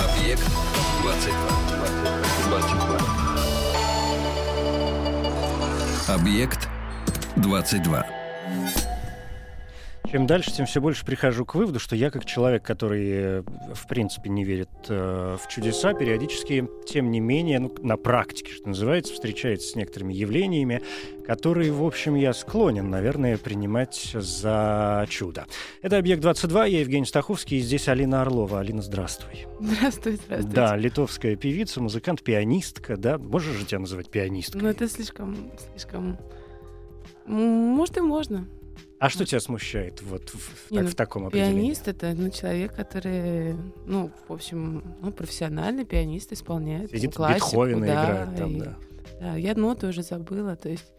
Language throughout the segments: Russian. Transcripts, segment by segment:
Объект 22. 22. Объект 22. Чем дальше, тем все больше прихожу к выводу, что я как человек, который э, в принципе не верит э, в чудеса, периодически, тем не менее, ну, на практике, что называется, встречается с некоторыми явлениями, которые, в общем, я склонен, наверное, принимать за чудо. Это «Объект-22», я Евгений Стаховский, и здесь Алина Орлова. Алина, здравствуй. Здравствуй, здравствуй. Да, литовская певица, музыкант, пианистка, да? Можешь же тебя называть пианисткой? Ну, это слишком, слишком... Может, и можно. А что тебя смущает вот в, Не, так- ну, в таком определении? Пианист — это ну, человек, который, ну, в общем, ну, профессиональный пианист, исполняет Сидит классику, Бетховена да, играет там, и- да. Да, я ноты уже забыла, то есть,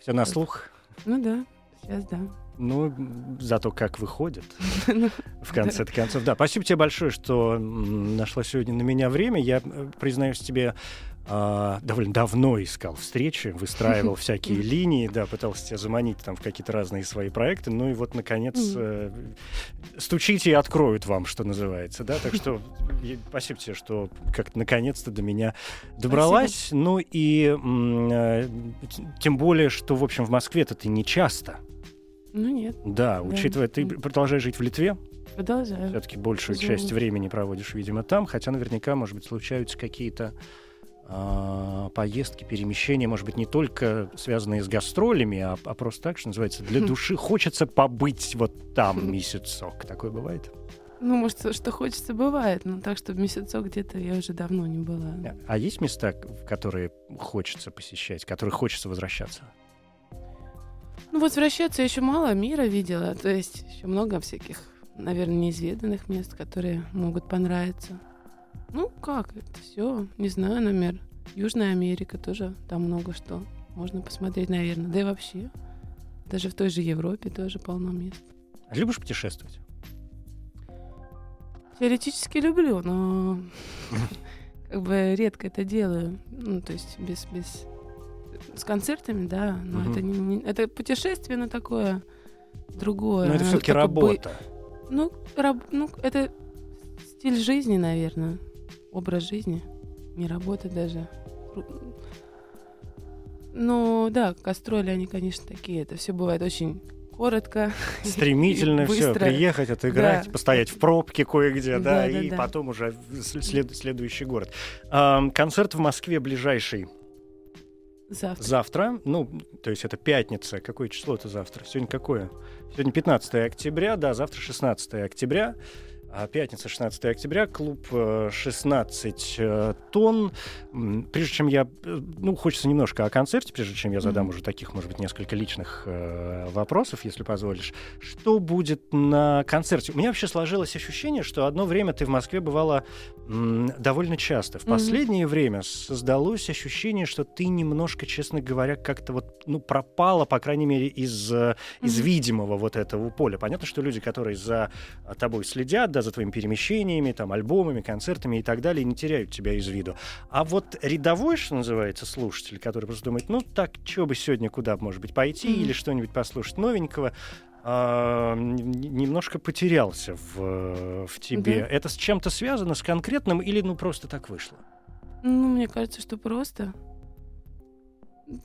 Все на слух. ну да, сейчас да. Ну, зато как выходит, Ну, в конце концов. Да, спасибо тебе большое, что нашла сегодня на меня время. Я, э, признаюсь тебе, а, довольно давно искал встречи, выстраивал всякие линии, да, пытался тебя заманить там в какие-то разные свои проекты. Ну и вот, наконец, э, стучите и откроют вам, что называется, да. Так что спасибо тебе, что как-то наконец-то до меня добралась. Ну и э, тем более, что, в общем, в Москве-то ты не часто. Ну нет, Да, учитывая, ты продолжаешь жить в Литве, продолжаю. все-таки большую Живу. часть времени проводишь, видимо, там, хотя наверняка, может быть, случаются какие-то поездки, перемещения, может быть, не только связанные с гастролями, а, а просто так, что называется, для души хочется побыть вот там месяцок. Такое бывает? Ну, может, что- что хочется, бывает, но так, чтобы месяцок где-то я уже давно не была. А есть места, в которые хочется посещать, в которые хочется возвращаться? Ну, возвращаться я еще мало мира видела, то есть еще много всяких, наверное, неизведанных мест, которые могут понравиться. Ну, как это все, не знаю, например, Южная Америка тоже, там много что можно посмотреть, наверное, да и вообще. Даже в той же Европе тоже полно мест. А Любишь путешествовать? Теоретически люблю, но как бы редко это делаю. Ну, то есть без, без... С концертами, да, но Мгм. это, не, не- это путешествие, но такое другое. Но это все-таки такое бы- работа. Ну, раб- ну, это стиль жизни, наверное. Образ жизни. Не работа даже. Ну, да, гастроли, они, конечно, такие. Это все бывает очень коротко. Стремительно все, приехать, отыграть, Да. постоять в пробке кое-где, да, Да, да, и да. потом уже след- след- следующий город. Ам, концерт в Москве ближайший Завтра. завтра, ну, то есть это пятница. Какое число это завтра? Сегодня какое? Сегодня 15 октября, да, завтра 16 октября. А пятница, 16 октября, клуб э, 16 э, тонн. М, Прежде чем я... э, Ну, хочется немножко о концерте, прежде чем я задам Мгм. уже таких, может быть, несколько личных э, вопросов, если позволишь. Что будет на концерте? У меня вообще сложилось ощущение, что одно время ты в Москве бывала м, довольно часто. В последнее время создалось ощущение, что ты немножко, честно говоря, как-то вот, ну, пропала, по крайней мере, из, э, из видимого вот этого поля. Понятно, что люди, которые за тобой следят, да, за твоими перемещениями, там, альбомами, концертами и так далее, не теряют тебя из виду. А вот рядовой, что называется, слушатель, который просто думает, ну, так, что бы сегодня куда, может быть, пойти Мгм. или что-нибудь послушать новенького, а, немножко потерялся в, в тебе. Да. Это с чем-то связано, с конкретным или ну просто так вышло? Ну, мне кажется, что просто.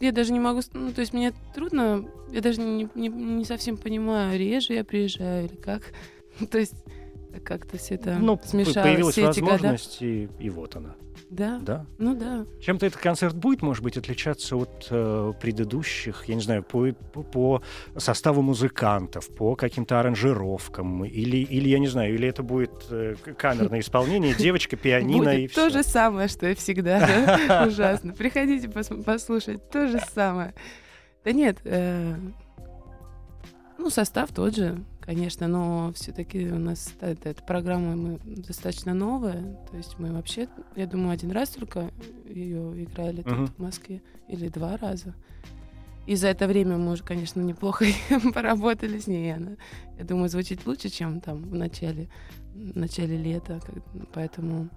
Я даже не могу... Ну, то есть мне трудно... Я даже не, не, не совсем понимаю, реже я приезжаю или как. То есть как-то все это ну, смешалось. появилась все эти года. возможность, и, и вот она. Да, Да? ну да. Чем-то этот концерт будет, может быть, отличаться от э, предыдущих, я не знаю, по, по, по составу музыкантов, по каким-то аранжировкам, или, или я не знаю, или это будет э, камерное исполнение, девочка, пианино и все. то же самое, что и всегда. да? Ужасно. Приходите пос- послушать. То же самое. Да нет. э, Ну, состав тот же, конечно, но все-таки у нас эта, эта программа мы достаточно новая. То есть мы вообще, я думаю, один раз только ее играли тут Мгм. в Москве, или два раза. И за это время мы уже, конечно, неплохо поработали с ней. Она, я думаю, звучит лучше, чем там в начале, в начале лета. Поэтому,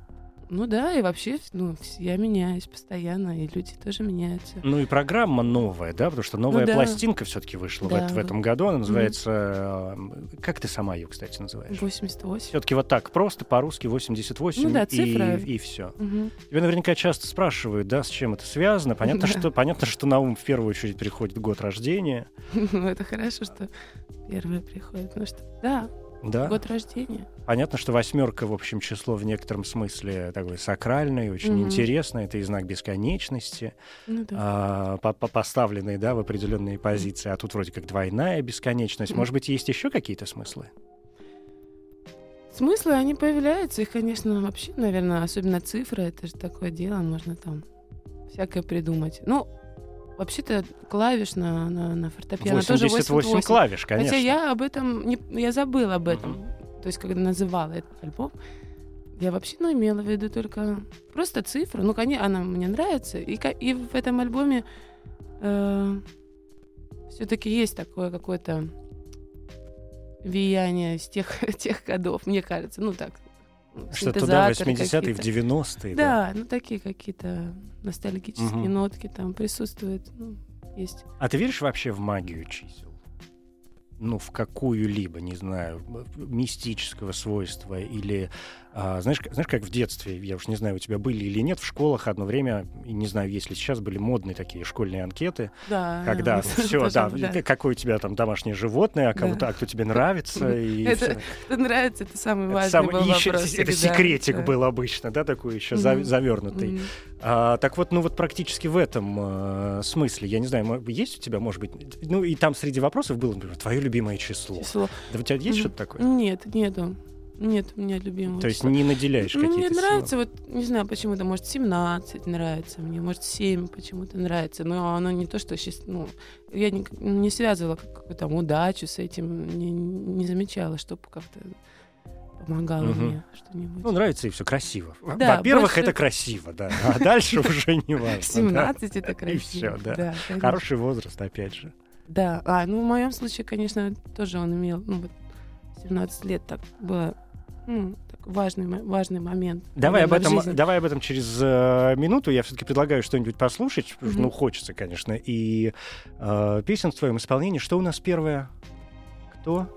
ну да, и вообще, ну, я меняюсь постоянно, и люди тоже меняются. Ну и программа новая, да, потому что новая Ну да. пластинка все-таки вышла в, Да. эт- в этом году. Она называется... э, Как ты сама ее, кстати, называешь? 88. Все-таки вот так, просто по-русски 88 Ну да, и, цифра. и все. Мгм. Тебя наверняка часто спрашивают, да, с чем это связано. Понятно, Да. что, понятно, что на ум в первую очередь приходит год рождения. Ну, это хорошо, что первое приходит. Потому что, да, Да. год рождения. Понятно, что восьмерка, в общем, число в некотором смысле такое сакральное, очень Мгм. интересное. Это и знак бесконечности, Ну да. а, по- по- поставленный, да, в определенные позиции. А тут вроде как двойная бесконечность. Мгм. Может быть, есть еще какие-то смыслы? Смыслы, они появляются. Их, конечно, вообще, наверное, особенно цифры. Это же такое дело. Можно там всякое придумать. Ну, вообще-то клавиш на, на, на фортепиано тоже 88 88. клавиш, конечно. Хотя я об этом, не, я забыла об этом. То есть, когда называла этот альбом, я вообще, ну, имела в виду только просто цифру. Ну, конечно, она мне нравится. И, и в этом альбоме все-таки есть такое какое-то влияние с тех, тех годов, мне кажется. Ну, так. Что-то, да, синтезаторы 80-е, в какие-то. 90-е. да. Да, ну, такие какие-то ностальгические Мгм. нотки там присутствуют. Ну, есть. А ты веришь вообще в магию чисел? Ну, в какую-либо, не знаю, мистического свойства или... а, знаешь, знаешь, как в детстве, я уж не знаю, у тебя были или нет, в школах одно время, не знаю, если сейчас были модные такие школьные анкеты, Да. когда все, да, да. какое у тебя там домашнее животное, а, кого Да. а кто тебе нравится, и Это нравится, это самый Это важный самый- был и ещё вопрос. это всегда. секретик Да. был обычно, да, такой еще завернутый. А, так вот, ну вот практически в этом э, смысле, я не знаю, есть у тебя, может быть, ну и там среди вопросов было, например, твое любимое число. Число. Да у тебя есть что-то такое? Нет, нету. Нет у меня любимого. То есть не наделяешь Ну, мне какие-то силы? нравится, вот, не знаю, почему-то, может, 17 нравится мне, может, 7 почему-то нравится, но оно не то, что сейчас, ну, я не, не связывала какую-то там удачу с этим, не, не замечала, чтобы как-то помогало Мгм. мне что-нибудь. Ну, нравится и все красиво. Во- Да, Во-первых, больше- это красиво, да. А дальше уже не важно. 17 это красиво. всё, да. конечно. Хороший возраст, опять же. Да, а, ну в моем случае, конечно, тоже он имел, ну вот 17 лет так было, ну, важный, важный момент. Давай об, этом, жизни. давай об этом через э, минуту. Я все-таки предлагаю что-нибудь послушать. Мгм. Ну, хочется, конечно. И э, песен в твоем исполнении. Что у нас первое? Кто?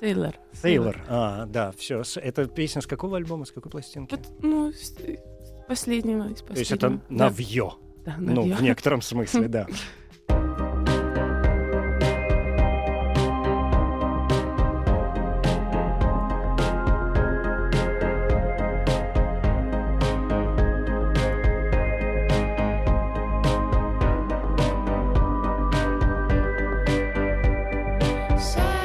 Сейлор. Сейлор. А, да, все. Это песня с какого альбома, с какой пластинки? Вот, ну, с- с последнего, из То есть это последнего. навье. Да, да, Ну, навье. в некотором смысле, да. I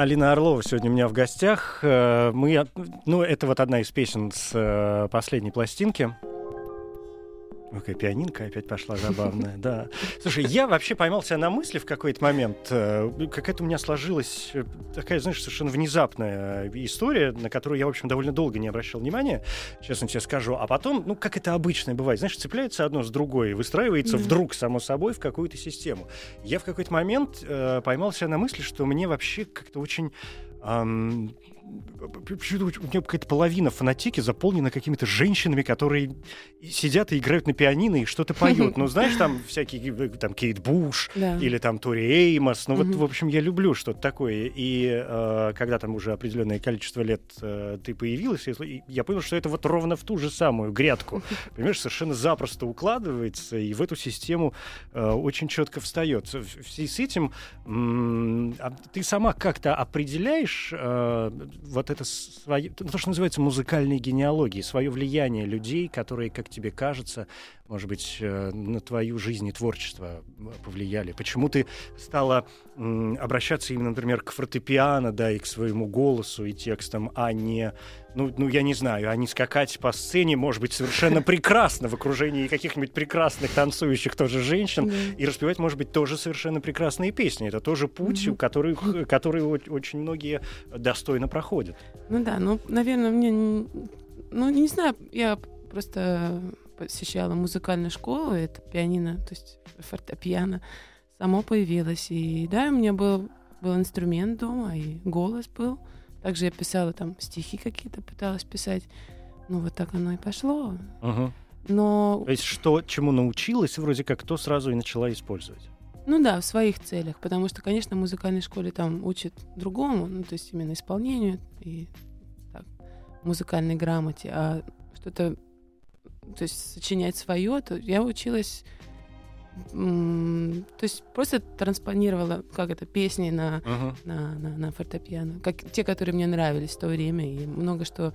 Алина Орлова сегодня у меня в гостях. Э, мы, ну, это вот одна из песен с э, последней пластинки. Ой, какая пианинка опять пошла забавная, да. Слушай, я вообще поймал себя на мысли в какой-то момент. э, Какая-то у меня сложилась э, такая, знаешь, совершенно внезапная э, история, на которую я, в общем, довольно долго не обращал внимания, честно тебе скажу. А потом, ну, как это обычно бывает, знаешь, цепляется одно с другой, выстраивается Да. вдруг, само собой, в какую-то систему. Я в какой-то момент э, поймал себя на мысли, что мне вообще как-то очень... ам, почему-то у меня какая-то половина фанатики заполнена какими-то женщинами, которые сидят и играют на пианино и что-то поют. Ну, знаешь, там всякие, э, там, Кейт Буш, Да. или там Тори Эймос. Ну, вот, Мгм. в общем, я люблю что-то такое. И э, когда там уже определенное количество лет э, ты появилась, я, понял, что это вот ровно в ту же самую грядку. Понимаешь, совершенно запросто укладывается и в эту систему э, очень четко встает. В связи с этим а ты сама как-то определяешь э, вот это свое, то, что называется музыкальной генеалогией, свое влияние людей, которые, как тебе кажется, может быть, э, на твою жизнь и творчество э, повлияли? Почему ты стала обращаться именно, например, к фортепиано, да, и к своему голосу и текстам, а не, ну, ну я не знаю, а не скакать по сцене, может быть, совершенно прекрасно в окружении каких-нибудь прекрасных танцующих тоже женщин, и распевать, может быть, тоже совершенно прекрасные песни. Это тоже путь, которых, который о- очень многие достойно проходят. Ну да, ну, наверное, мне... Ну, не знаю, я просто посещала музыкальную школу, это пианино, то есть фортепиано, само появилось. И да, у меня был, был инструмент дома, и голос был. Также я писала там стихи какие-то, пыталась писать. Ну, вот так оно и пошло. Мгм. Но, То есть что, чему научилась, вроде как, то сразу и начала использовать. ну да, в своих целях, потому что, конечно, в музыкальной школе там учат другому, ну, то есть именно исполнению и так, музыкальной грамоте, а что-то, то есть сочинять свое, то я училась, то есть просто транспонировала, как это, песни на, Мгм. на, на, на фортепиано, как те, которые мне нравились в то время, и много что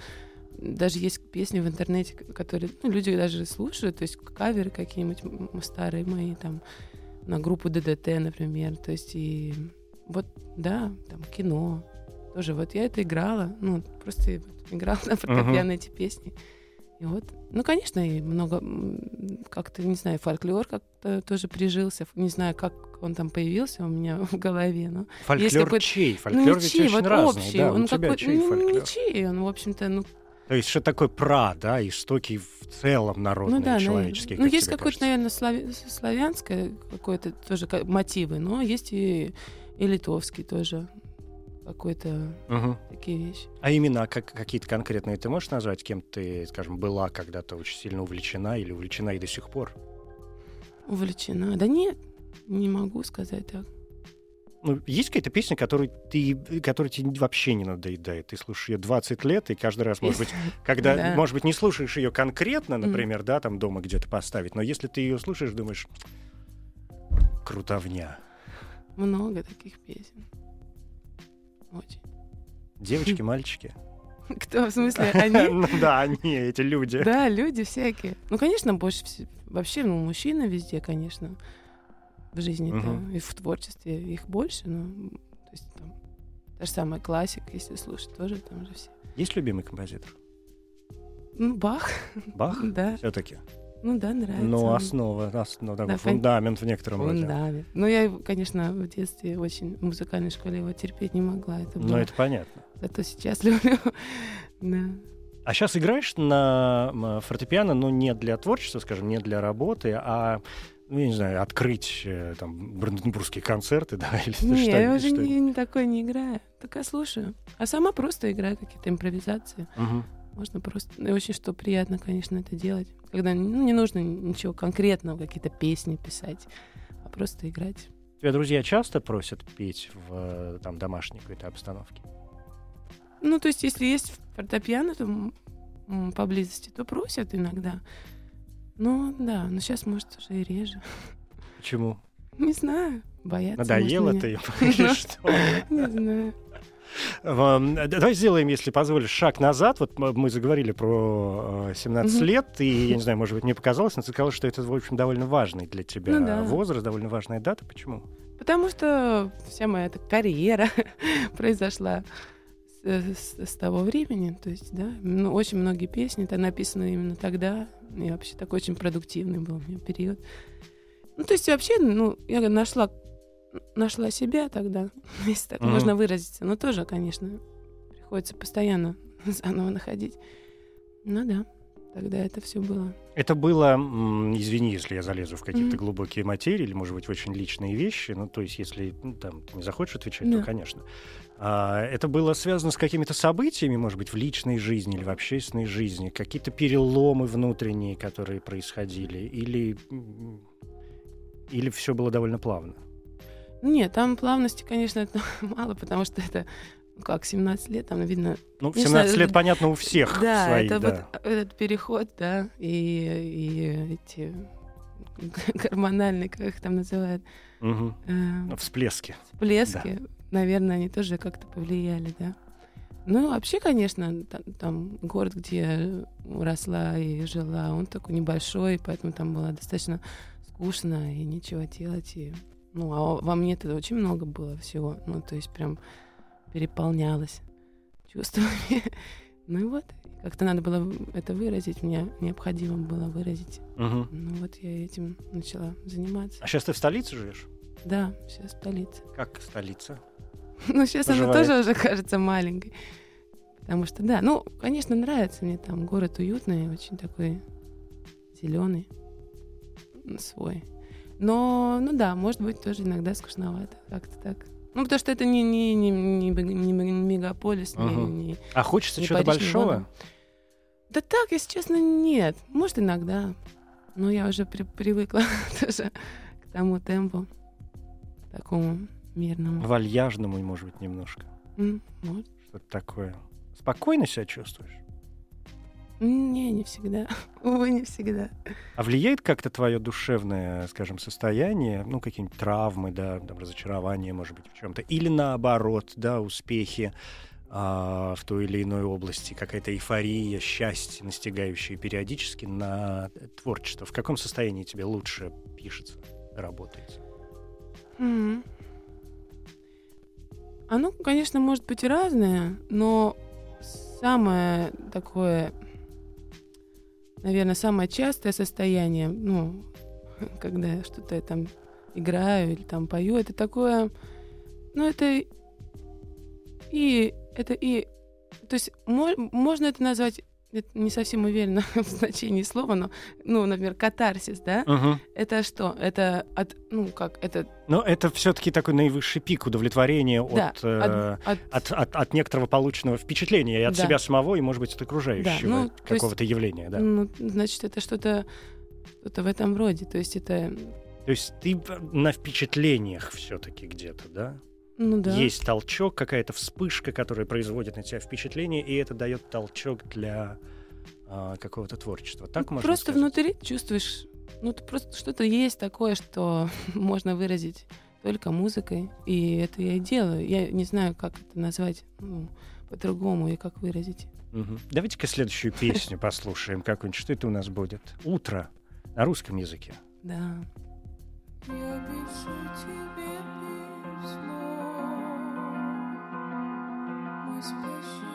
даже есть песни в интернете, которые ну, люди даже слушают, то есть каверы какие-нибудь старые мои, там, на группу ДДТ, например, то есть и вот, да, там, кино, тоже вот я это играла, ну, просто играла на фортепиано эти песни. И вот, ну, конечно, и много, как-то, не знаю, фольклор как-то тоже прижился, не знаю, как он там появился у меня в голове, но Фольклор чей? ну, Фольклор не ведь чей, очень вот разный. общий, да, он у тебя чей ну, фольклор? не чей, он, в общем-то, ну, То есть что такое пра, да, истоки в целом народные, ну да, человеческие. Ну, как есть какое-то, наверное, слави- славянское какое-то тоже ка- мотивы, но есть и, и литовский тоже какой-то Мгм. такие вещи. А имена как, какие-то конкретные ты можешь назвать, кем ты, скажем, была когда-то очень сильно увлечена или увлечена и до сих пор? Увлечена. Да нет, не могу сказать так. Ну, есть какая-то песня, которую ты, которая тебе вообще не надоедает? Ты слушаешь ее 20 лет, и каждый раз, может быть, когда, Да. может быть, не слушаешь ее конкретно, например, да, там дома где-то поставить, но если ты ее слушаешь, думаешь, крутовня. Много таких песен. Очень. Девочки, мальчики. Кто, в смысле, они? Ну да, они, эти люди. Да, люди всякие. Ну, конечно, больше вс- вообще, ну, мужчины везде, конечно, в жизни Мгм. и в творчестве их больше, но то есть там та же самая классика, если слушать, тоже там же все. Есть любимый композитор? Ну, Бах, Бах? да, Все-таки. Ну да, нравится. Ну, он. основа, основа, такой Да, фундамент в некотором роде. Фундамент. Ну, я, конечно, в детстве очень в музыкальной школе его терпеть не могла. Это Ну, было. это понятно. Зато сейчас люблю. да. А сейчас играешь на фортепиано, но не для творчества, скажем, не для работы, а, ну, я не знаю, открыть э, там бранденбургские концерты, да, или Не, я что-нибудь, уже что- не, не такое не играю. Только слушаю. А сама просто играю какие-то импровизации. Мгм. Можно просто... И очень что приятно, конечно, это делать. Когда ну, не нужно ничего конкретного, какие-то песни писать, а просто играть. Тебя друзья часто просят петь в э, там домашней какой-то обстановке? Ну, то есть, если есть фортепиано то, поблизости, то просят иногда. Ну, да, но сейчас, может, уже и реже. Почему? Не знаю, боятся. Надоело ты им? Не знаю. Давай сделаем, если позволишь, шаг назад. Вот мы заговорили про э, 17 Мгм. лет, и, я не знаю, может быть, мне показалось, но ты сказала, что это, в общем, довольно важный для тебя Ну да. возраст, довольно важная дата. Почему? Потому что вся моя эта карьера произошла с, с- с того времени. То есть, да, ну, очень многие песни это написаны именно тогда. И вообще такой очень продуктивный был у меня период. Ну, то есть, вообще, ну, я нашла, нашла себя тогда, если так Мгм. можно выразиться. Но тоже, конечно, приходится постоянно заново находить. Ну да, тогда это все было. Это было, извини, если я залезу в какие-то Мгм. глубокие материи или, может быть, очень личные вещи. Ну, то есть, если ну, там, ты не захочешь отвечать, Да. то, конечно. А, это было связано с какими-то событиями, может быть, в личной жизни или в общественной жизни, какие-то переломы внутренние, которые происходили, или, или все было довольно плавно? Нет, там плавности, конечно, это мало, потому что это, ну как, 17 лет, там видно... Ну, в Не 17 знаю, лет, понятно, у всех да, свои, это да. вот этот переход, да, и, и эти гормональные, как их там называют, Мгм. э, Всплески. всплески, наверное, они тоже как-то повлияли, да. Ну, вообще, конечно, та- там, город, где я росла и жила, он такой небольшой, поэтому там было достаточно скучно и нечего делать. И, ну, а во мне это очень много было всего. Ну, то есть прям переполнялась чувствами. Ну и вот, как-то надо было это выразить, мне необходимо было выразить. Мгм. Ну вот я этим начала заниматься. А сейчас ты в столице живешь? Да, сейчас в столице. Как столица? Ну, сейчас она тоже уже кажется маленькой. Потому что, да, ну, конечно, нравится мне там город уютный, очень такой зеленый, свой. Но, ну да, может быть, тоже иногда скучновато. Как-то так. Ну, потому что это не, не, не, не, не ме- не мегаполис, не- Мгм. не, А хочется Не чего-то не большого? Лондон. Да так, если честно, нет. Может, иногда. Но я уже при- привыкла тоже к тому темпу, такому мирному. Вальяжному, может быть, немножко. Может. Что-то такое. Спокойно себя чувствуешь? Не, не всегда. Увы, не всегда. А влияет как-то твое душевное, скажем, состояние, ну, какие-нибудь травмы, да, там, разочарование, может быть, в чем-то, или наоборот, да, успехи а, в той или иной области, какая-то эйфория, счастье, настигающее периодически на творчество. В каком состоянии тебе лучше пишется, работается? М. Оно, конечно, может быть и разное, но самое такое, наверное, самое частое состояние, ну, когда что-то там играю или там пою, это такое, ну, это и это и, то есть мо- можно это назвать, это не совсем уверена в значении слова, но, ну, например, катарсис, да? Мгм. Это что? Это от, ну, как, это Но это все-таки такой наивысший пик удовлетворения Да, от, э, от, от, от, от некоторого полученного впечатления и от Да. себя самого, и, может быть, от окружающего ну, то есть- какого-то явления, да. Ну, значит, это что-то что-то в этом роде. То есть это, То есть ты на впечатлениях все-таки где-то, да? Ну да. Есть толчок, какая-то вспышка, которая производит на тебя впечатление, и это дает толчок для а, какого-то творчества. Так Ну, можно Просто сказать? внутри чувствуешь, ну, ты просто что-то есть такое, что можно выразить только музыкой. И это я и делаю. Я не знаю, как это назвать ну, по-другому и как выразить. Мгм. Давайте-ка следующую песню послушаем какую-нибудь. Что это у нас будет? «Утро» на русском языке. Да. Я пишу тебе письмо, мой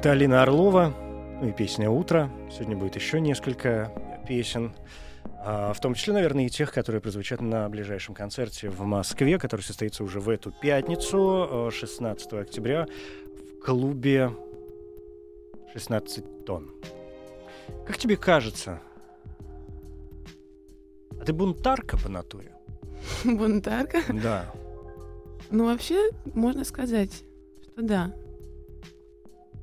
Это Алина Орлова, ну и песня «Утро». Сегодня будет еще несколько песен. а, В том числе, наверное, и тех, которые прозвучат на ближайшем концерте в Москве, который состоится уже в эту пятницу, э, 16 октября, в клубе 16 тонн. Как тебе кажется, а ты бунтарка по натуре? Бунтарка? Да. Ну, вообще, можно сказать, что да.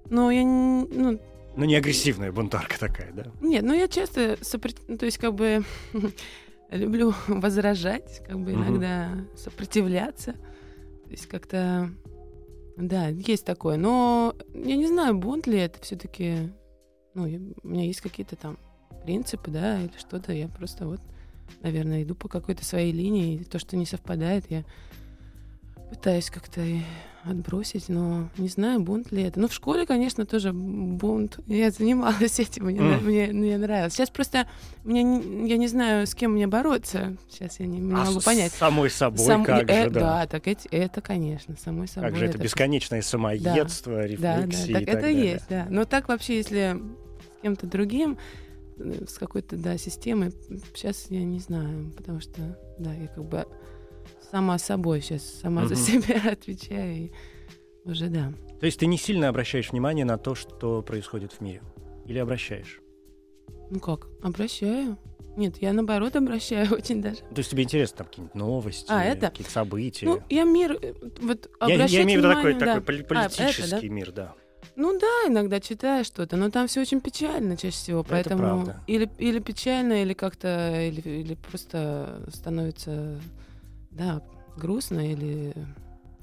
Но я не... Ну, Ну, не агрессивная бунтарка такая, да? нет, ну я часто сопрот... ну, то есть как бы люблю возражать, как бы иногда сопротивляться. То есть как-то... Да, есть такое. Но я не знаю, бунт ли это все-таки... Ну, я- у меня есть какие-то там принципы, да, или что-то. Я просто вот, наверное, иду по какой-то своей линии. и То, что не совпадает, я пытаюсь как-то отбросить, но не знаю, бунт ли это. Ну, в школе, конечно, тоже бунт. Я занималась этим, мне, на- мне, мне нравилось. Сейчас просто мне, не- я не знаю, с кем мне бороться. Сейчас я не, не А могу с понять. самой собой Сам- как э, же, да. так эти, это, конечно, самой собой. Как же это бесконечное самоедство, Да, да, рефлексии так и это так далее. есть, да. Но так вообще, если с кем-то другим, э, с какой-то, да, системой, сейчас я не знаю, потому что, да, я как бы сама собой сейчас, сама за Мгм. себя отвечаю, и уже, да. То есть ты не сильно обращаешь внимание на то, что происходит в мире? Или обращаешь? Ну как, обращаю. Нет, я наоборот обращаю очень даже. То есть тебе интересно там какие-нибудь новости, А, это? какие-то события? Ну, я мир, э, вот я, я имею в виду такой, внимание, такой да. поли- А, это, политический мир, да. Ну да, иногда читаю что-то, но там все очень печально чаще всего, Это поэтому правда. или или печально, или как-то или, или просто становится да грустно или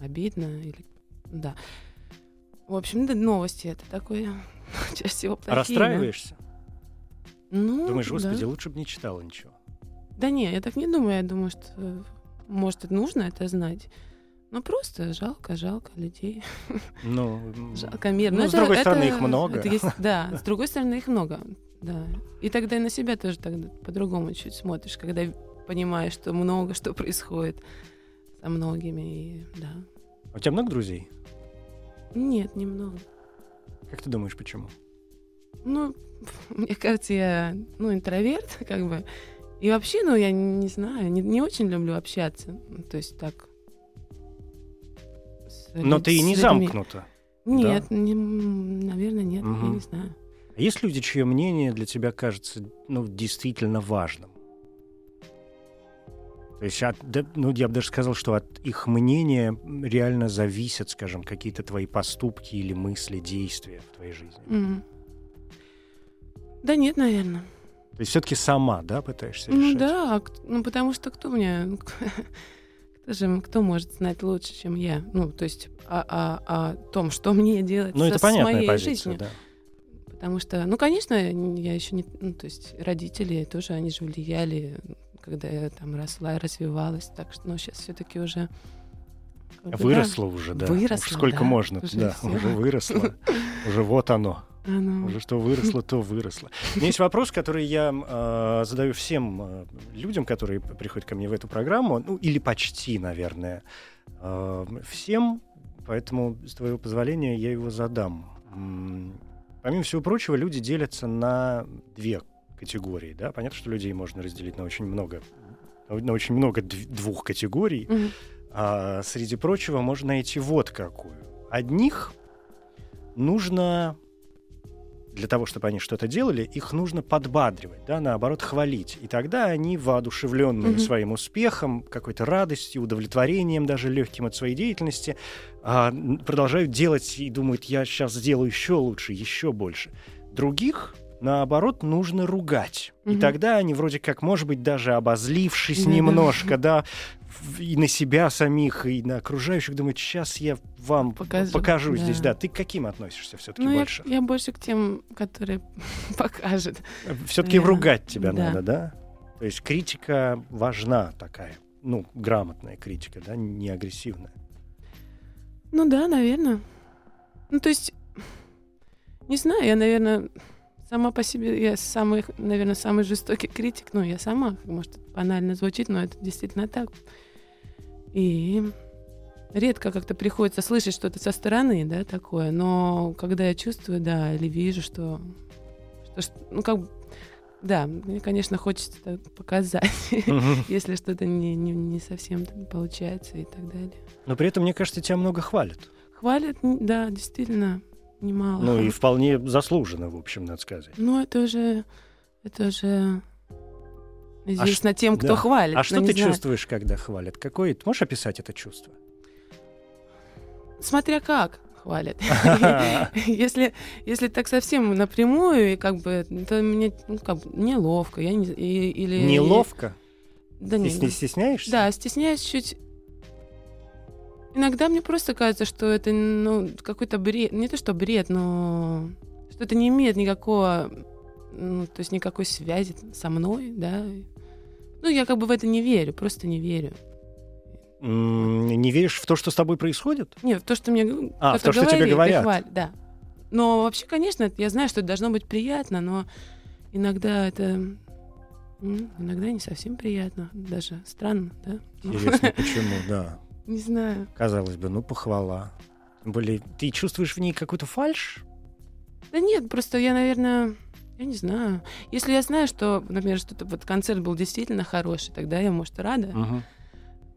обидно или да. В общем, да, новости это такое чаще всего плохие, расстраиваешься? Ну, Думаешь, господи, да. лучше бы не читала ничего. Да не, я так не думаю. Я думаю, что может это нужно это знать. Ну просто жалко, жалко людей. Ну, Жалко мир. Ну, Но с это- другой стороны, это- их много. это есть- да, с другой стороны, их много. Да. И тогда и на себя тоже тогда по-другому чуть смотришь, когда понимаешь, что много что происходит со многими. И, да. у тебя много друзей? Нет, немного. Как ты думаешь, почему? Ну, мне кажется, я, ну, интроверт, как бы. И вообще, ну, я не знаю, не, не очень люблю общаться. Ну, То есть так. с Но ты и не людьми. замкнута. Нет, не- м, наверное, нет, я Мгм. не знаю. А есть люди, чье мнение для тебя кажется ну, действительно важным? То есть, от- ну, я бы даже сказал, что от их мнения реально зависят, скажем, какие-то твои поступки или мысли, действия в твоей жизни. Мгм. Да нет, наверное. То есть все-таки сама, да, пытаешься Ну решать? да, а ну потому что кто мне, ну, кто же, кто может знать лучше, чем я? Ну, то есть о, о- о том, что мне делать Ну, со- это с моей позиция, жизнью. да. Потому что, ну, конечно, я еще не, ну, то есть родители тоже, они же влияли, когда я там росла и развивалась, так что, ну, сейчас все-таки уже как бы, да, уже, да. Выросла, Уж сколько да, можно, уже да, всё. уже выросла. Уже вот оно. оно- Уже что выросло, то выросло. У меня есть вопрос, который я э, задаю всем э, людям, которые приходят ко мне в эту программу, ну или почти, наверное, э, всем, поэтому, с твоего позволения, я его задам. Помимо всего прочего, люди делятся на две категории. Да? Понятно, что людей можно разделить на очень много, на очень много дв- двух категорий. Мгм. А среди прочего можно найти вот какую. Одних нужно для того, чтобы они что-то делали, их нужно подбадривать, да, наоборот, хвалить. И тогда они, воодушевленные Мгм. своим успехом, какой-то радостью, удовлетворением даже легким от своей деятельности, а, продолжают делать и думают, я сейчас сделаю еще лучше, еще больше. Других, наоборот, нужно ругать. И Мгм. тогда они вроде как, может быть, даже обозлившись Да-да. немножко, да, и на себя самих, и на окружающих, думают, сейчас я вам покажу, Покажу, здесь. да. Да, ты к каким относишься все-таки Ну, я, больше? я больше к тем, которые покажут. Все-таки Да. ругать тебя Да. надо, да? То есть критика важна такая, ну, грамотная критика, да, не агрессивная. Ну да, наверное. Ну, то есть, не знаю, я, наверное, сама по себе, я самый, наверное, самый жестокий критик. Ну, я сама, может, банально звучит, но это действительно так. И редко как-то приходится слышать что-то со стороны, да, такое. Но когда я чувствую, да, или вижу, что, что, ну, как бы, да, мне, конечно, хочется показать, если что-то не, не, не совсем получается и так далее. Но при этом, мне кажется, тебя много хвалят. Хвалят, да, действительно, немало. Ну, и вполне заслуженно, в общем, надо сказать. Ну, это уже, это уже известно тем, кто да. хвалит. А что ты знаю. чувствуешь, когда хвалят? Какое? Ты можешь описать это чувство? Смотря как хвалят. Если, если так совсем напрямую, и как бы, то мне ну, как бы неловко. Я не, и- или, Неловко? Да, не, с- не стесняешься? Да, стесняюсь чуть. Иногда мне просто кажется, что это ну, какой-то бред. Не то, что бред, но что это не имеет никакого, ну, то есть никакой связи со мной, да. Ну, я как бы в это не верю, просто не верю. Не веришь в то, что с тобой происходит? Нет, в то, что мне А, в то, что тебе говорят. хвалит, да. Но вообще, конечно, я знаю, что это должно быть приятно, но иногда это иногда не совсем приятно, даже странно, да. Интересно, почему, да. Не знаю. Казалось бы, ну, похвала. Тем более, ты чувствуешь в ней какую-то фальшь? Да нет, просто я, наверное, я не знаю. Если я знаю, что, например, что-то вот концерт был действительно хороший, тогда я, может, рада Мгм.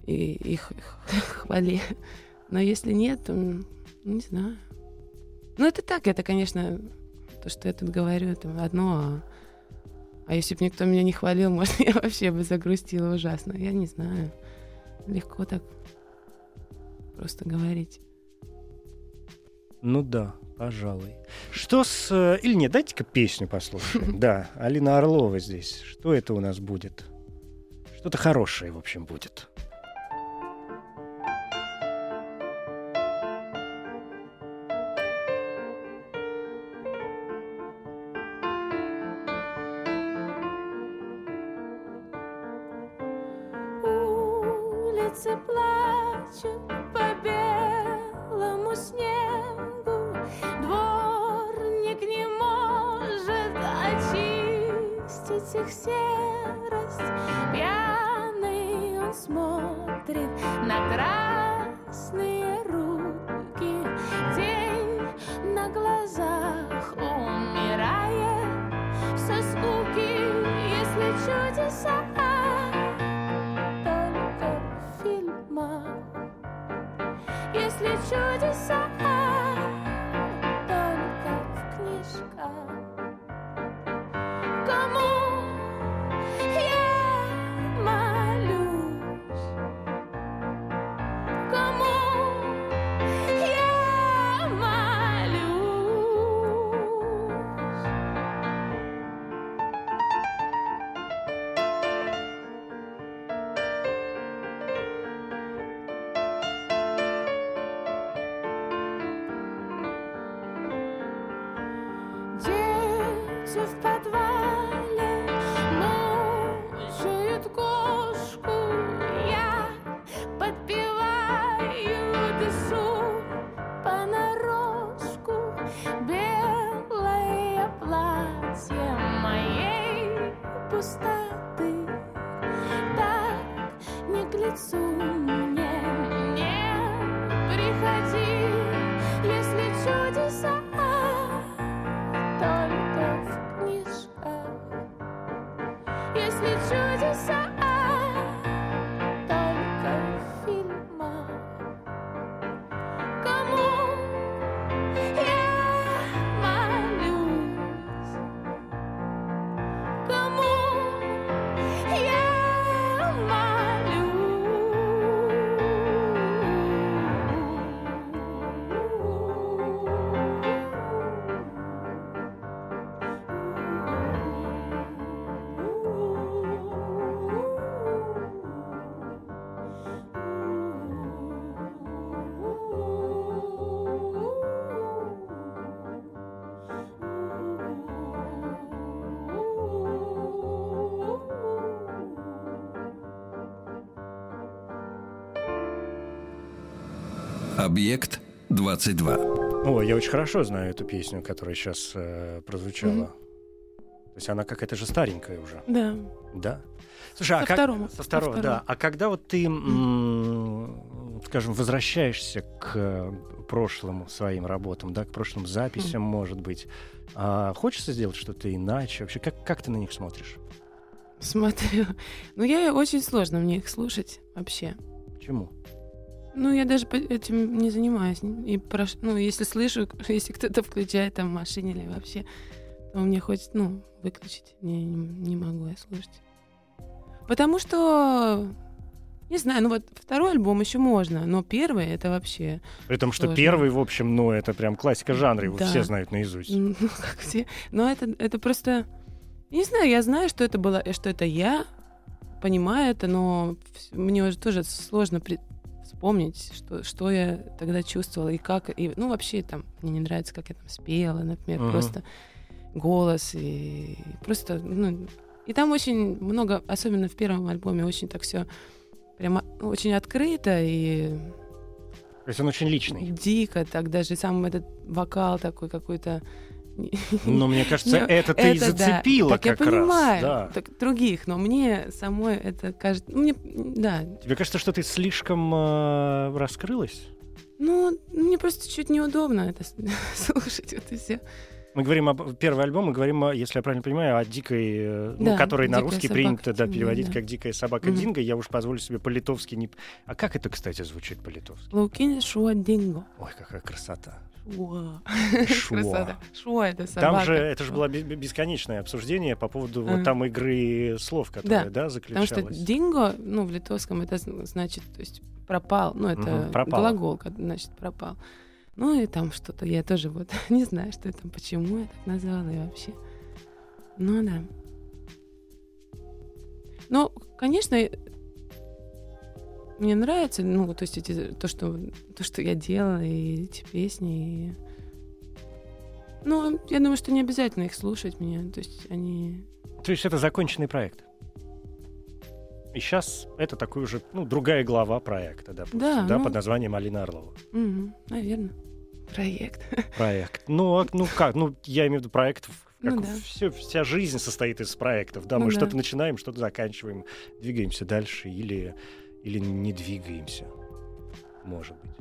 и их хвали. Но если нет, то м, не знаю. Ну, это так, это, конечно, то, что я тут говорю, это одно. А, а если бы никто меня не хвалил, может, я вообще бы загрустила ужасно. Я не знаю. Легко так просто говорить. Ну да, пожалуй. Что с... э, Или нет, дайте-ка песню послушаем. Да, Алина Орлова здесь. Что это у нас будет? Что-то хорошее, в общем, будет. Объект 22. О, я очень хорошо знаю эту песню, которая сейчас э, прозвучала. Мгм. То есть она какая-то же старенькая уже, Да. да? Слушай, а Со как... второго, Со со второго, да. А когда вот ты, м, скажем, возвращаешься к э, прошлым своим работам, да, к прошлым записям, может быть, а хочется сделать что-то иначе? Вообще, как, как ты на них смотришь? Смотрю. Ну, я очень сложно мне их слушать вообще. Почему? Ну, я даже этим не занимаюсь. И прош- ну, если слышу, если кто-то включает там в машине или вообще, то мне хочет, ну, выключить. Не, не, могу я слушать. Потому что, не знаю, ну вот второй альбом еще можно, но первый это вообще, При том, что Сложно. первый, в общем, ну, это прям классика жанра, его Да. все знают наизусть. ну, как все. Но это, это просто, не знаю, я знаю, что это было, что это я, понимаю это, но мне уже тоже сложно при- вспомнить, что, что я тогда чувствовала и как. И, ну, вообще там мне не нравится, как я там спела, например, Мгм. просто голос и просто, ну, и там очень много, особенно в первом альбоме, очень так все прямо очень открыто и То есть он очень личный. дико, так даже сам этот вокал такой какой-то. Но мне кажется, Ну, это ты и это да. зацепила Так я как раз. понимаю, Да. так других, но мне самой это кажется, ну, мне, да, Тебе кажется, что ты слишком э, раскрылась? ну, мне просто чуть неудобно это слушать, вот и все. Мы говорим об первый альбом, мы говорим, о, если я правильно понимаю, о дикой, э, ну, Да, который на «Дикая русский собака принято да, Динго», переводить да. как дикая собака Мгм. Динго. Я уж позволю себе по-литовски не. А как это, кстати, звучит по-литовски? Лаукин Шуа Динго. Ой, какая красота. Шуа. Шуа. Красота. Шуа это собака. Там же это же было бе- бе- бесконечное обсуждение по поводу вот там игры слов, которые, да, Потому заключалось. что динго, ну, в литовском это зн- значит, то есть пропал, ну, это Мгм, пропало. глагол, значит, пропал. Ну, и там что-то, я тоже вот не знаю, что это, почему я так назвала и вообще. Ну, да. Ну, конечно, мне нравится, ну, то есть эти, то, что, то, что я делала, и эти песни, и... Ну, я думаю, что не обязательно их слушать мне, то есть они... То есть это законченный проект. И сейчас это такой уже, ну, другая глава проекта, допустим, Да, да, ну. под названием Алина Орлова. Мгм, наверное. Проект. Проект. Ну, а- ну как? Ну, я имею в виду проектов. Как Ну да. всё- вся жизнь состоит из проектов. Да, Ну мы да. что-то начинаем, что-то заканчиваем, двигаемся дальше или, или не двигаемся. Может быть.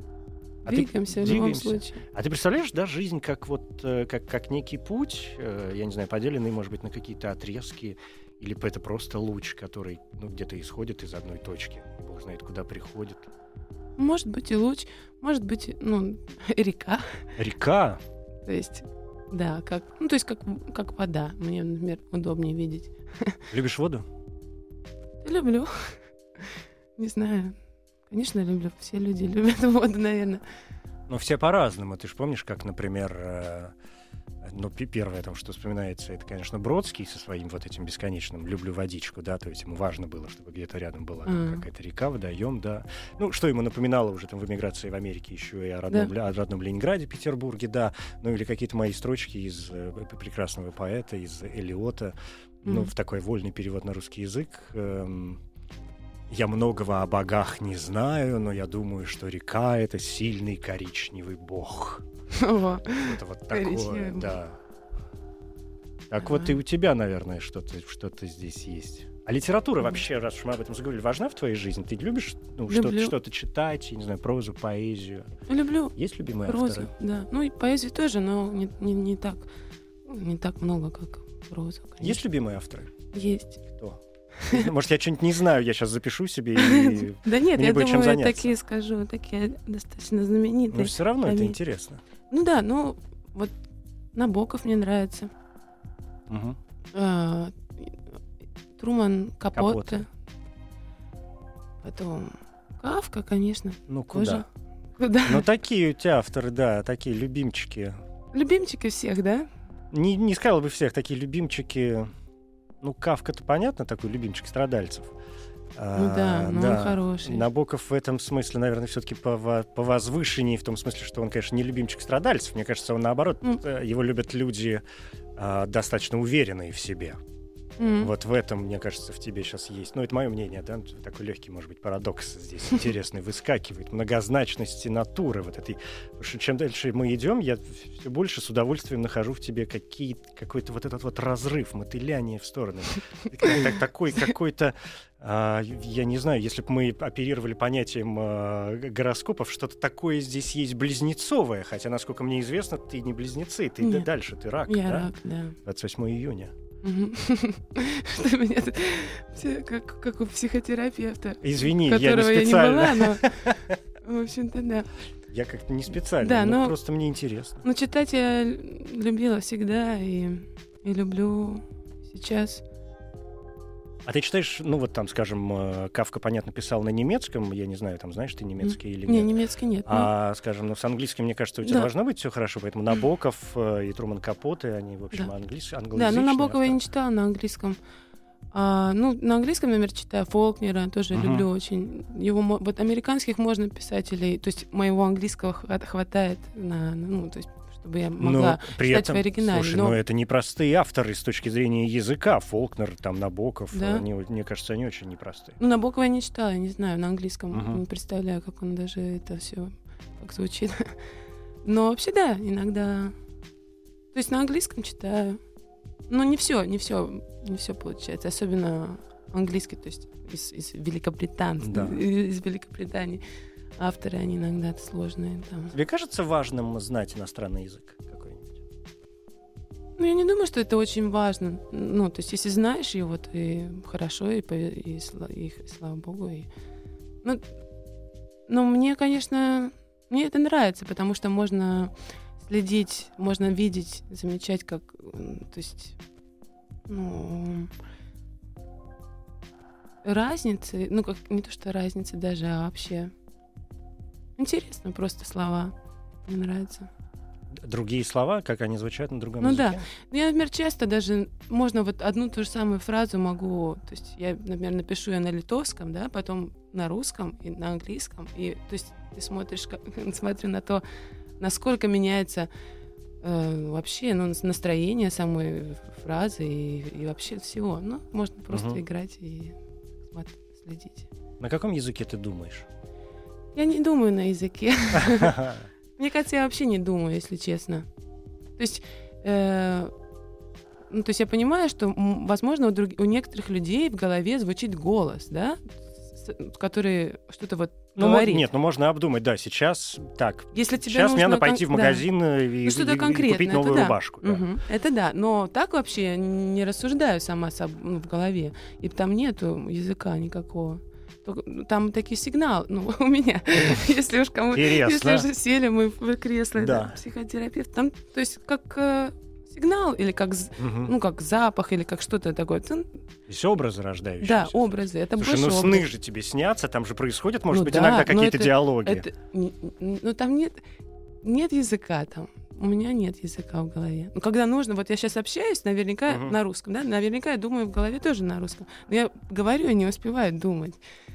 А ты- Двигаемся в любом двигаемся. случае. А ты представляешь, да, жизнь как вот э, как, как некий путь, э, я не знаю, поделенный, может быть, на какие-то отрезки, или это просто луч, который ну, где-то исходит из одной точки, бог знает, куда приходит. Может быть и луч, может быть, ну, река. Река. То есть, да, как, ну, то есть как, как вода. Мне, например, удобнее видеть. Любишь воду? Люблю. Не знаю. Конечно, люблю. Все люди любят воду, наверное. Ну, все по-разному. Ты же помнишь, как, например, э, ну, первое, там, что вспоминается, это, конечно, Бродский со своим вот этим бесконечным «люблю водичку», да, то есть ему важно было, чтобы где-то рядом была Мгм. какая-то река, водоем, да. Ну, что ему напоминало уже там в эмиграции в Америке еще и о родном, Ле- о родном Ленинграде, Петербурге, да, ну, или какие-то мои строчки из э, прекрасного поэта, из Элиота, ну, Мгм. в такой вольный перевод на русский язык. эм, я многого о богах не знаю, но я думаю, что река — это сильный коричневый бог. Это вот такое, да. Так вот и у тебя, наверное, что-то что здесь есть. А литература вообще, раз уж мы об этом заговорили, важна в твоей жизни? Ты любишь ну, что-то, что-то читать, я не знаю, прозу, поэзию? Люблю Есть любимые прозу, авторы? да. Ну и поэзию тоже, но не, не, не так, не так много, как прозу, конечно. Есть любимые авторы? Есть. Кто? Может, я что-нибудь не знаю, я сейчас запишу себе и... Да нет, я думаю, такие скажу, такие достаточно Но знаменитые. все равно это интересно. Ну да, ну вот Набоков мне нравится. А, Труман. Капоте. Потом Кавка, конечно. Ну, куда? Куда? Ну, такие у тебя авторы, да, такие любимчики. Любимчики всех, да? Не, не сказал бы всех, такие любимчики... Ну, Кавка-то понятно, такой любимчик страдальцев. Ну да, ну он хороший. Набоков в этом смысле, наверное, все-таки по, по возвышенней, в том смысле, что он, конечно, не любимчик страдальцев. Мне кажется, он наоборот, э, его любят люди а, достаточно уверенные в себе. М. Вот в этом, мне кажется, в тебе сейчас есть. Ну, это мое мнение, да? Такой легкий, может быть, парадокс здесь интересный выскакивает. Многозначности натуры вот этой. Что чем дальше мы идем, я все больше с удовольствием нахожу в тебе какие, какой-то вот этот вот разрыв, мотыляние в стороны. Так- Такой какой-то... а, Я не знаю, если бы мы оперировали понятием а, гороскопов, что-то такое здесь есть близнецовое, хотя, насколько мне известно, ты не близнецы, ты Нет. дальше, ты рак, Я да? рак, да. 28 июня. Что меня как, как у психотерапевта, Извини, я не которого я не специально. была, но, в общем-то, да. Я как-то не специально, Да, ну, но- просто мне интересно. Ну, читать я любила всегда и, и люблю сейчас. А ты читаешь, ну вот там, скажем, э, Кавка, понятно, писал на немецком, я не знаю, там знаешь ты немецкий или Не, нет? немецкий нет. А, скажем, ну, с английским, мне кажется, у тебя Да. должно быть все хорошо, поэтому Набоков э, и Труман Капоте, они, в общем, Да. английс... Да, ну Набокова я не читала на английском. А, ну, на английском, например, читаю Фолкнера, тоже Мгм. люблю очень. Его, вот американских можно писателей, то есть моего английского хва- хватает на- ну, то есть, чтобы я Но могла при читать этом, в оригинале. слушай, но ну это непростые авторы с точки зрения языка. Фолкнер, там, Набоков, Да. они, мне кажется, они очень непростые. ну, Набокова я не читала, я не знаю, на английском Мгм. не представляю, как он даже это все как звучит. Но вообще да, иногда. То есть на английском читаю. Но не все, не все, не все получается, особенно английский, то есть из, из Великобритании, Да. из Великобритании. Авторы, они иногда сложные там. Тебе кажется важным знать иностранный язык какой-нибудь? Ну, я не думаю, что это очень важно. Ну, то есть, если знаешь его, то и хорошо, и, и, и х- слава богу. И... Ну, но мне, конечно, мне это нравится, потому что можно следить, можно видеть, замечать, как, то есть, ну, разницы, ну, как не то, что разницы даже, а вообще интересно просто слова. Мне нравится. Другие слова, как они звучат на другом Ну да. языке? Ну, я, например, часто даже можно вот одну ту же самую фразу могу, то есть я, например, напишу ее на литовском, да, потом на русском и на английском, и то есть ты смотришь, как, смотрю на то, насколько меняется э, вообще ну, нас- настроение самой фразы и, и вообще всего. Ну, можно просто Мгм. играть и следить. На каком языке ты думаешь? Я не думаю на языке. Мне кажется, я вообще не думаю, если честно. То есть, э, ну, то есть я понимаю, что, возможно, у, друг- у некоторых людей в голове звучит голос, да, с- который что-то вот Ну, говорит. нет, ну можно обдумать, да, сейчас так. Если тебе Сейчас мне нужно надо пойти в кон- да. магазин э, и, Ну, и- и купить это новую да. рубашку. да. Мгм, Это да, но так вообще я не рассуждаю сама ну, в голове. И там нету языка никакого. Ну, Там такие сигналы, ну, у меня, если уж кому... Если Интересно. же сели мы в кресло, Да. психотерапевт, там, то есть как э, сигнал или как, ну, как запах или как что-то такое. То есть образы рождающиеся. да, образы. Это Слушай, больше ну образ. сны же тебе снятся, там же происходят, может Ну быть, да, иногда но какие-то это- диалоги. Это, ну, там нет, нет языка там. У меня нет языка в голове. Ну, когда нужно, вот я сейчас общаюсь, наверняка Мгм. на русском, да, наверняка я думаю в голове тоже на русском. Но я говорю и не успеваю думать.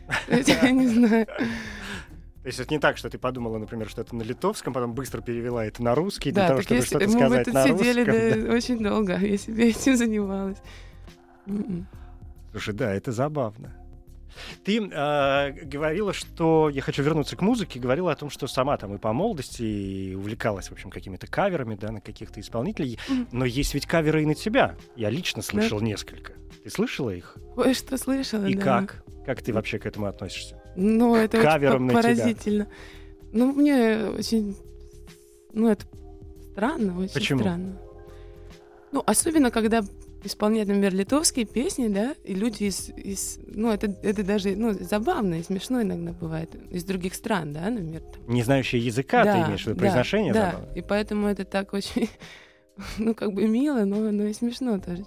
Я не знаю. То есть это не так, что ты подумала, например, что это на литовском, потом быстро перевела это на русский, для Да, того, так чтобы если что-то мы бы сказать тут на сидели русском. да, очень долго, я себе этим занималась. М-м. Слушай, да, это забавно. Ты э, говорила, что я хочу вернуться к музыке, говорила о том, что сама там и по молодости и увлекалась, в общем, какими-то каверами, да, на каких-то исполнителей. Но есть ведь каверы и на тебя. Я лично слышал несколько. Ты слышала их? Ой, что слышала, и да. как? Как ты вообще к этому относишься? Ну, это очень Кавером по- на тебя. поразительно. Ну, мне очень... Ну, это странно, очень Почему? странно. Ну, особенно, когда исполняют, например, литовские песни, да, и люди из... из- ну, это, это даже ну, забавно и смешно иногда бывает. Из других стран, да, например. там. Не знающие языка, ты Да, имеешь в виду да, произношение? Да, забавное? и поэтому это так очень, ну, как бы мило, но, но и смешно тоже.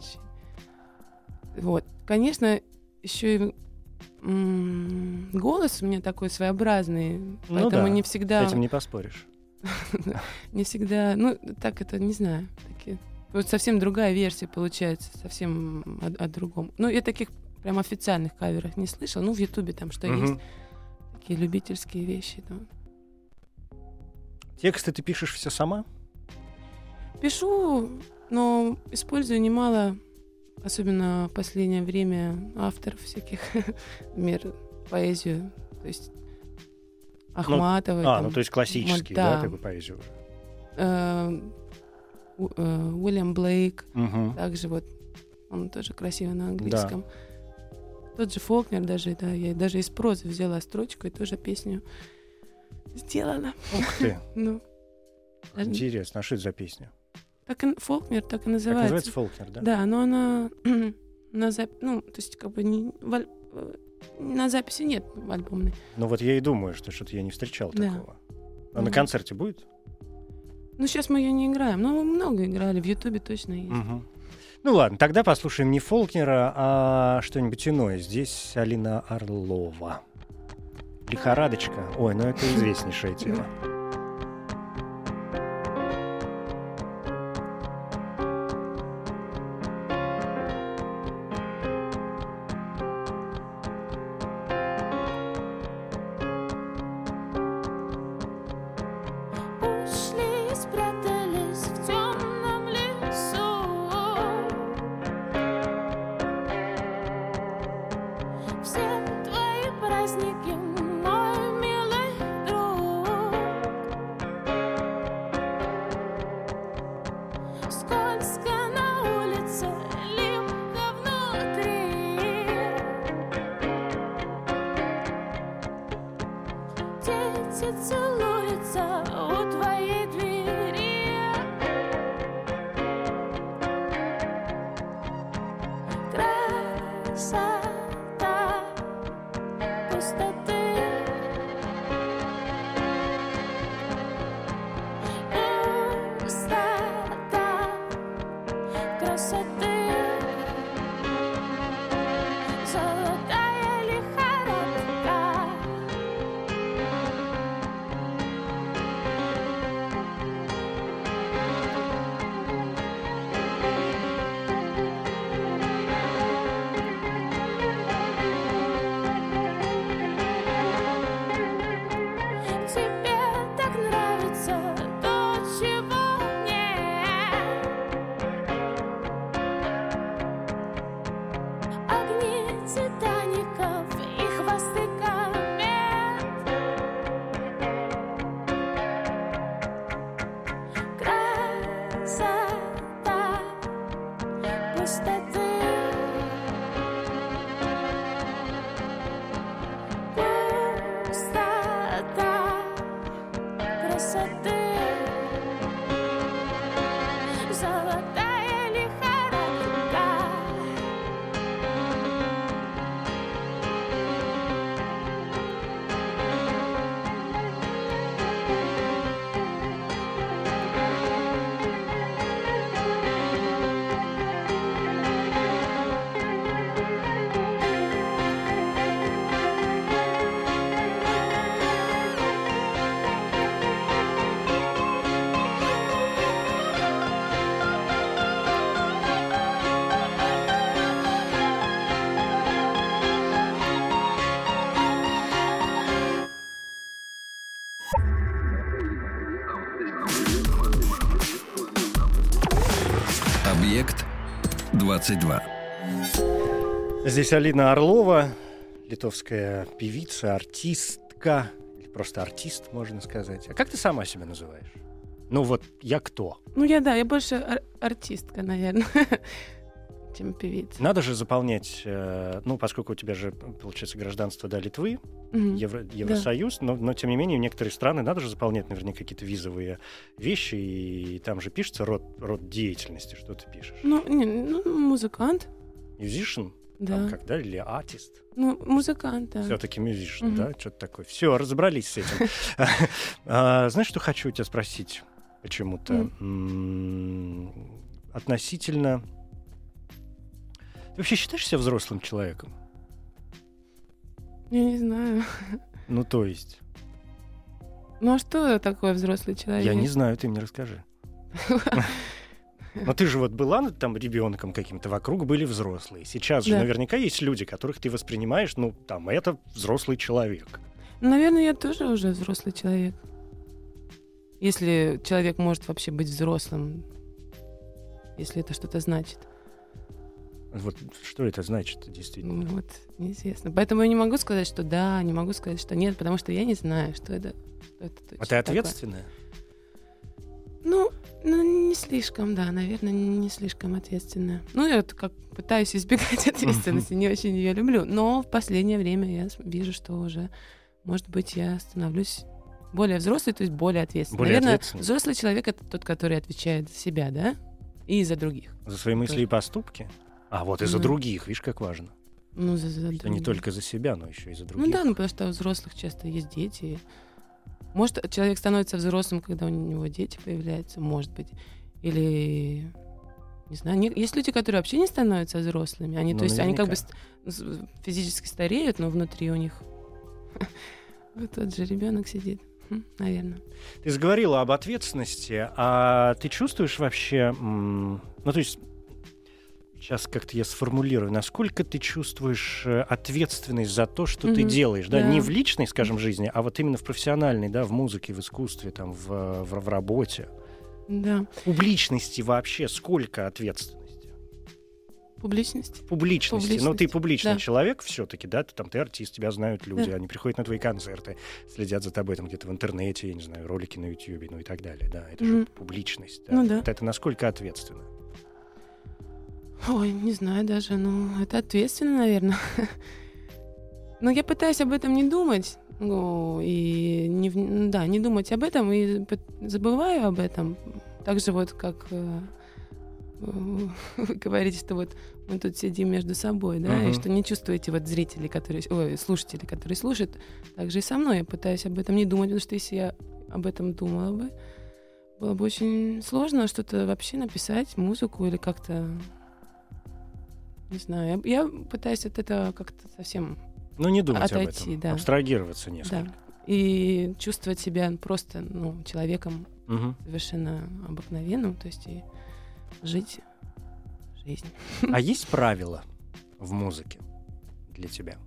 Вот. Конечно, еще и м, голос у меня такой своеобразный, Ну поэтому да, не всегда, этим не поспоришь. не всегда, ну, так это, не знаю, вот совсем другая версия получается, совсем о, другом. Ну, я таких прям официальных каверах не слышала, ну, в Ютубе там что есть, такие любительские вещи. Тексты ты пишешь все сама? Пишу, но использую немало особенно в последнее время авторов всяких, например, поэзию, то есть Ахматовой. А, там, ну то есть классический, да. да, как бы поэзию уже. э, У- э, Уильям Блейк, Мгм. также вот он тоже красиво на английском. Тот же Фолкнер даже, да, я даже из прозы взяла строчку и тоже песню сделала. Ух ты, Ну, интересно, а что это за песня? Так и, Фолкнер так и называется. называется Фолкнер, да? Да, но она на записи, ну, то есть как бы не, э, на записи нет в альбомной. Ну вот я и думаю, что что-то я не встречал Да. такого. А на Мгм. концерте будет? Ну, сейчас мы ее не играем, но мы много играли, в Ютубе точно есть. Мгм. Ну ладно, тогда послушаем не Фолкнера, а что-нибудь иное. Здесь Алина Орлова. Лихорадочка. Ой, ну это известнейшая тема. 22. Здесь Алина Орлова, литовская певица, артистка, или просто артист, можно сказать. А как ты сама себя называешь? Ну вот, я кто? Ну, я, да, я больше ар- артистка, наверное, чем певица. Надо же заполнять, э, ну, поскольку у тебя же, получается, гражданство, да, Литвы, Мгм. Евро- Евросоюз, но, но, тем не менее, в некоторые страны надо же заполнять, наверняка, какие-то визовые вещи, и там же пишется род, род деятельности, что ты пишешь. Ну, не, ну, музыкант, Musician, да. там, как, да, или артист. Ну, музыкант, да. Все-таки musician, Мгм. да, что-то такое. Все, разобрались с этим. А, Знаешь, что хочу у тебя спросить почему-то? Относительно... Ты вообще считаешь себя взрослым человеком? Я не знаю. Ну, то есть... Ну, а что такое взрослый человек? Я не знаю, ты мне расскажи. Но ты же вот была ну, там ребенком каким-то, вокруг были взрослые. Сейчас же Да. наверняка есть люди, которых ты воспринимаешь, ну, там, это взрослый человек. Наверное, я тоже уже взрослый человек. Если человек может вообще быть взрослым, если это что-то значит. Вот что это значит действительно? Ну, Вот, неизвестно. Поэтому я не могу сказать, что да, не могу сказать, что нет, потому что я не знаю, что это, что это точно А ты такое. ответственная? Ну, ну, не слишком, да, наверное, не слишком ответственная. Ну, я вот как пытаюсь избегать ответственности, не очень ее люблю. Но в последнее время я вижу, что уже, может быть, я становлюсь более взрослой, то есть более ответственной. Более наверное, ответственной. взрослый человек это тот, который отвечает за себя, да, и за других. За свои мысли и поступки? А вот и за Да. других, видишь, как важно. Ну, за, за Что не только за себя, но еще и за Ну других. да, ну потому что у взрослых часто есть дети. Может, человек становится взрослым, когда у него дети появляются, может быть. Или не знаю, не- есть люди, которые вообще не становятся взрослыми. Они, Ну, то есть, они как бы наверняка. физически стареют, но внутри у них вот тот же ребенок сидит. Наверное. Ты заговорила об ответственности, а ты чувствуешь вообще, ну то есть сейчас как-то я сформулирую, насколько ты чувствуешь э, ответственность за то, что ты Мгм. делаешь, да, Да. не в личной, скажем, жизни, а вот именно в профессиональной, да, в музыке, в искусстве, там, в, в, в работе. Да. Публичности вообще сколько ответственности? Публичность. В публичности. Ну, ты Публичность, публичный да. человек все-таки, да, ты там ты артист, тебя знают люди, Да. они приходят на твои концерты, следят за тобой там где-то в интернете, я не знаю, ролики на YouTube, ну и так далее, да, это же Мгм. публичность. Ну да. Вот это насколько ответственно? Ой, не знаю даже, ну, это ответственно, наверное. Но я пытаюсь об этом не думать, ну, и не, в- да, не думать об этом, и забываю об этом. Так же вот, как э, э, вы говорите, что вот мы тут сидим между собой, да, Мгм. и что не чувствуете вот зрители, которые, ой, слушатели, которые слушают, так же и со мной. Я пытаюсь об этом не думать, потому что если я об этом думала бы, было бы очень сложно что-то вообще написать, музыку или как-то не знаю, я, я пытаюсь от этого как-то совсем, Ну, не думать об Отойти, этом, да. абстрагироваться несколько. да, и чувствовать себя просто, ну, человеком Мгм. совершенно обыкновенным, то есть и жить жизнь. А есть правила в музыке для тебя?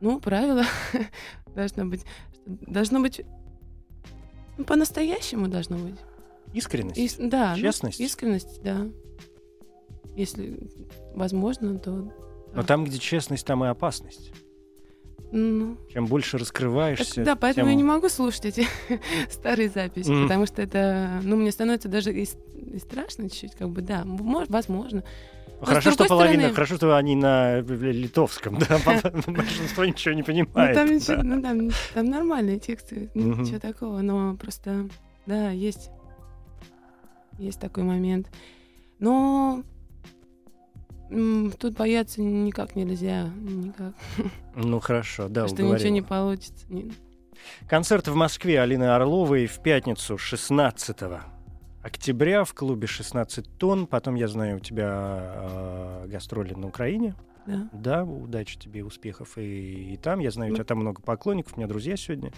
Ну, правило должно быть, должно быть, ну, по-настоящему должно быть. Искренность? Ис- да, ну, Честность? искренность, да. Если возможно, то Но там, где честность, там и опасность. ну, Чем больше Так, раскрываешься, да, поэтому тем- я не могу слушать эти старые записи, Мгм. потому что это, ну, мне становится даже и, и страшно чуть-чуть, как бы, да, может, возможно. Ну, Хорошо, что половина, стороны- хорошо, что они на литовском, да, большинство ничего не Ну, понимает. там, да. ничего- ну, там, там нормальные тексты, ничего такого, но просто, да, есть, есть такой момент. Но тут бояться никак нельзя, никак, Ну хорошо, да, что ничего не уговорила. получится. Концерт в Москве Алины Орловой в пятницу 16 октября в клубе 16 тонн. Потом, я знаю, у тебя э, гастроли на Украине. Да. Да, удачи тебе, успехов и, и там. Я знаю, у тебя там много поклонников. У меня друзья сегодня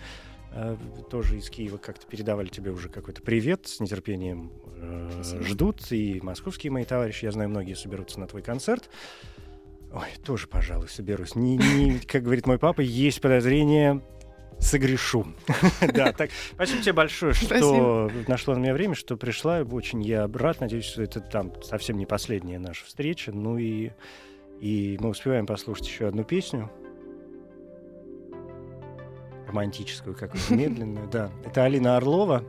э, тоже из Киева как-то передавали тебе уже какой-то привет. С нетерпением Спасибо. ждут. И московские мои товарищи, я знаю, многие соберутся на твой концерт. Ой, тоже, пожалуй, соберусь. Не, не, как говорит мой папа, есть подозрение, согрешу. Да, так, спасибо тебе большое, что Спасибо. нашло на меня время, что пришла. Очень я рад. Надеюсь, что это там совсем не последняя наша встреча. Ну и, и мы успеваем послушать еще одну песню. Романтическую, какую-то медленную, да. Это Алина Орлова.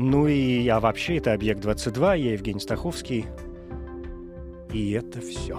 Ну и а вообще это «Объект-22», я Евгений Стаховский. И это все.